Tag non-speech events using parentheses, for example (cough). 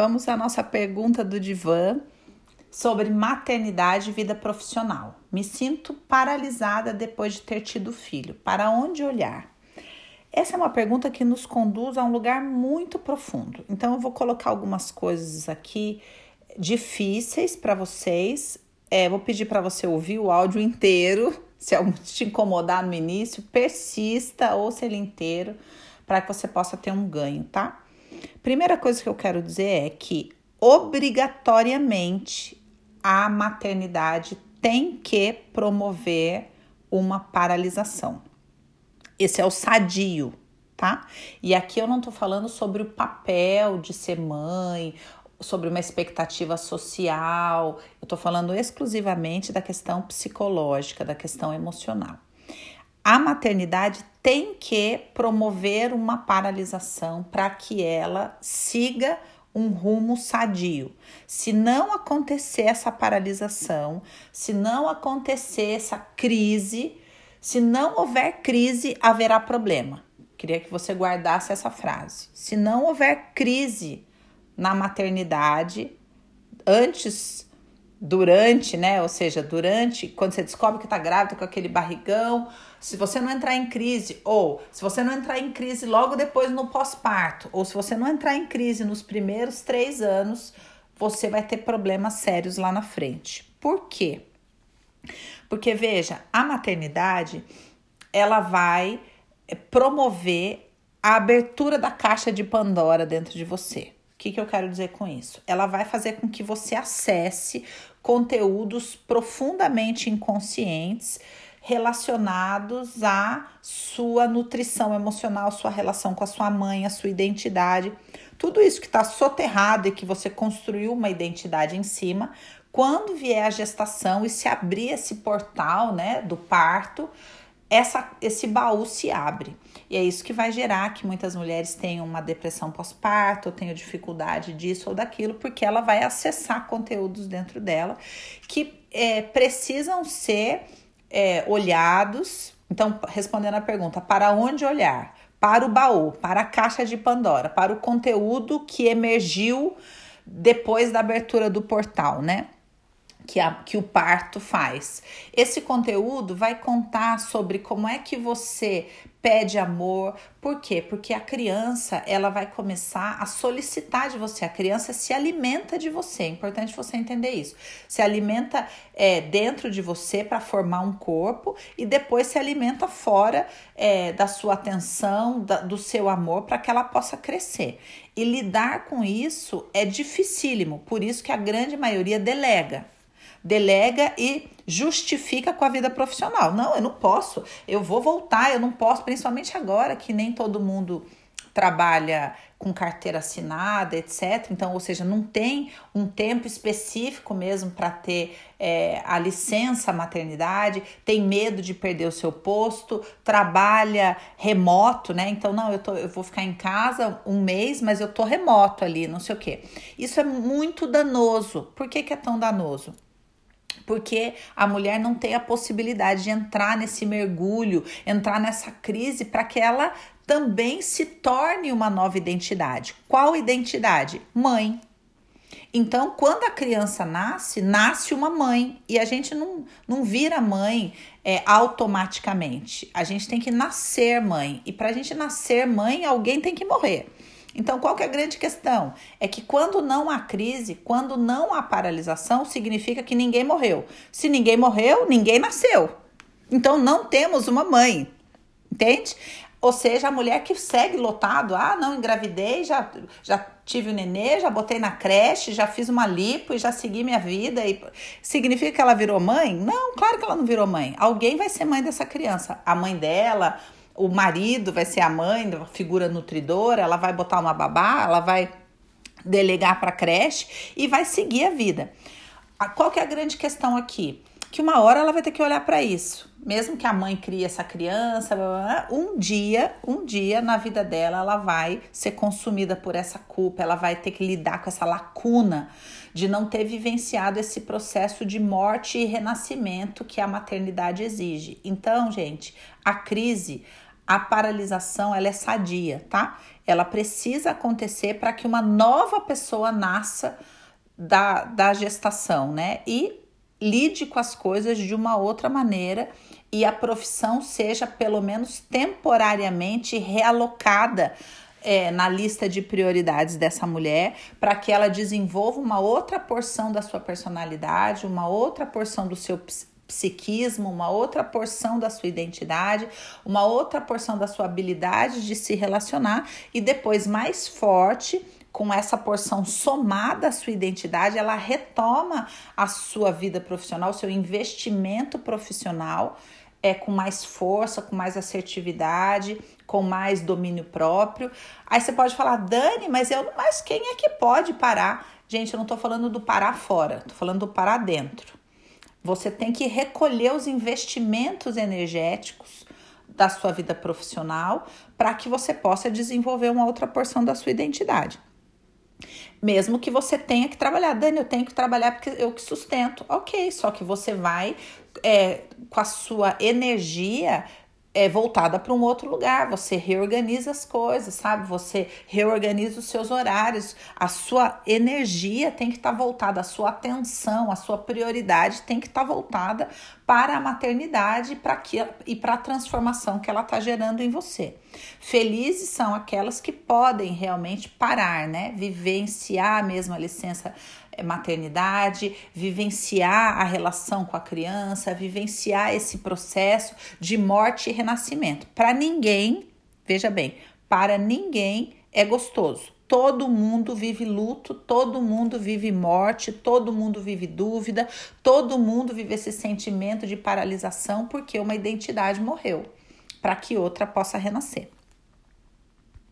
Vamos à nossa pergunta do divã sobre maternidade e vida profissional. Me sinto paralisada depois de ter tido filho. Para onde olhar? Essa é uma pergunta que nos conduz a um lugar muito profundo. Então, eu vou colocar algumas coisas aqui difíceis para vocês. É, vou pedir para você ouvir o áudio inteiro. (laughs) Se algo te incomodar no início, persista, ouça ele inteiro para que você possa ter um ganho, tá? Primeira coisa que eu quero dizer é que obrigatoriamente a maternidade tem que promover uma paralisação. Esse é o sadio, tá? E aqui eu não tô falando sobre o papel de ser mãe, sobre uma expectativa social, eu tô falando exclusivamente da questão psicológica, da questão emocional. A maternidade tem que promover uma paralisação para que ela siga um rumo sadio. Se não acontecer essa paralisação, se não acontecer essa crise, se não houver crise, haverá problema. Queria que você guardasse essa frase. Se não houver crise na maternidade, antes durante, né? Ou seja, durante, quando você descobre que tá grávida com aquele barrigão, se você não entrar em crise, ou se você não entrar em crise logo depois no pós-parto, ou se você não entrar em crise nos primeiros três anos, você vai ter problemas sérios lá na frente. Por quê? Porque veja, a maternidade ela vai promover a abertura da caixa de Pandora dentro de você. O que, que eu quero dizer com isso? Ela vai fazer com que você acesse conteúdos profundamente inconscientes relacionados à sua nutrição emocional, sua relação com a sua mãe, a sua identidade. Tudo isso que está soterrado e que você construiu uma identidade em cima, quando vier a gestação e se abrir esse portal né, do parto, essa, esse baú se abre. E é isso que vai gerar que muitas mulheres tenham uma depressão pós-parto, tenham dificuldade disso ou daquilo, porque ela vai acessar conteúdos dentro dela que é, precisam ser é, olhados. Então, respondendo a pergunta, para onde olhar? Para o baú, para a caixa de Pandora, para o conteúdo que emergiu depois da abertura do portal, né? Que, a, que o parto faz. Esse conteúdo vai contar sobre como é que você pede amor. Por quê? Porque a criança ela vai começar a solicitar de você. A criança se alimenta de você. É importante você entender isso. Se alimenta é, dentro de você para formar um corpo e depois se alimenta fora é, da sua atenção, da, do seu amor, para que ela possa crescer. E lidar com isso é dificílimo. Por isso que a grande maioria delega delega e justifica com a vida profissional. Não, eu não posso, eu vou voltar, eu não posso, principalmente agora que nem todo mundo trabalha com carteira assinada, etc. Então, ou seja, não tem um tempo específico mesmo para ter é, a licença maternidade, tem medo de perder o seu posto, trabalha remoto, né? Então, não, eu, tô, eu vou ficar em casa um mês, mas eu tô remoto ali, não sei o quê. Isso é muito danoso. Por que, que é tão danoso? Porque a mulher não tem a possibilidade de entrar nesse mergulho, entrar nessa crise para que ela também se torne uma nova identidade. Qual identidade? Mãe. Então, quando a criança nasce, nasce uma mãe e a gente não, não vira mãe é, automaticamente. A gente tem que nascer mãe e para a gente nascer mãe, alguém tem que morrer. Então, qual que é a grande questão? É que quando não há crise, quando não há paralisação, significa que ninguém morreu. Se ninguém morreu, ninguém nasceu. Então, não temos uma mãe. Entende? Ou seja, a mulher que segue lotado, ah, não, engravidei, já, já tive o nenê, já botei na creche, já fiz uma lipo e já segui minha vida. E... Significa que ela virou mãe? Não, claro que ela não virou mãe. Alguém vai ser mãe dessa criança. A mãe dela, o marido vai ser a mãe, a figura nutridora, ela vai botar uma babá, ela vai delegar para creche e vai seguir a vida. Qual que é a grande questão aqui? Que uma hora ela vai ter que olhar para isso. Mesmo que a mãe crie essa criança, um dia, um dia na vida dela ela vai ser consumida por essa culpa, ela vai ter que lidar com essa lacuna de não ter vivenciado esse processo de morte e renascimento que a maternidade exige. Então, gente, a crise a paralisação ela é sadia, tá? Ela precisa acontecer para que uma nova pessoa nasça da, da gestação, né? E lide com as coisas de uma outra maneira e a profissão seja pelo menos temporariamente realocada é, na lista de prioridades dessa mulher para que ela desenvolva uma outra porção da sua personalidade, uma outra porção do seu psiquismo, uma outra porção da sua identidade, uma outra porção da sua habilidade de se relacionar e depois mais forte com essa porção somada à sua identidade, ela retoma a sua vida profissional, seu investimento profissional é com mais força, com mais assertividade, com mais domínio próprio. Aí você pode falar, Dani, mas eu, mas quem é que pode parar? Gente, eu não tô falando do parar fora, tô falando do parar dentro. Você tem que recolher os investimentos energéticos da sua vida profissional para que você possa desenvolver uma outra porção da sua identidade. Mesmo que você tenha que trabalhar, Dani, eu tenho que trabalhar porque eu que sustento. Ok, só que você vai é, com a sua energia é voltada para um outro lugar, você reorganiza as coisas, sabe? Você reorganiza os seus horários, a sua energia tem que estar tá voltada, a sua atenção, a sua prioridade tem que estar tá voltada para a maternidade pra que, e para a transformação que ela está gerando em você. Felizes são aquelas que podem realmente parar, né? Vivenciar mesmo a licença é, maternidade, vivenciar a relação com a criança, vivenciar esse processo de morte e Para ninguém, veja bem, para ninguém é gostoso. Todo mundo vive luto, todo mundo vive morte, todo mundo vive dúvida, todo mundo vive esse sentimento de paralisação porque uma identidade morreu, para que outra possa renascer.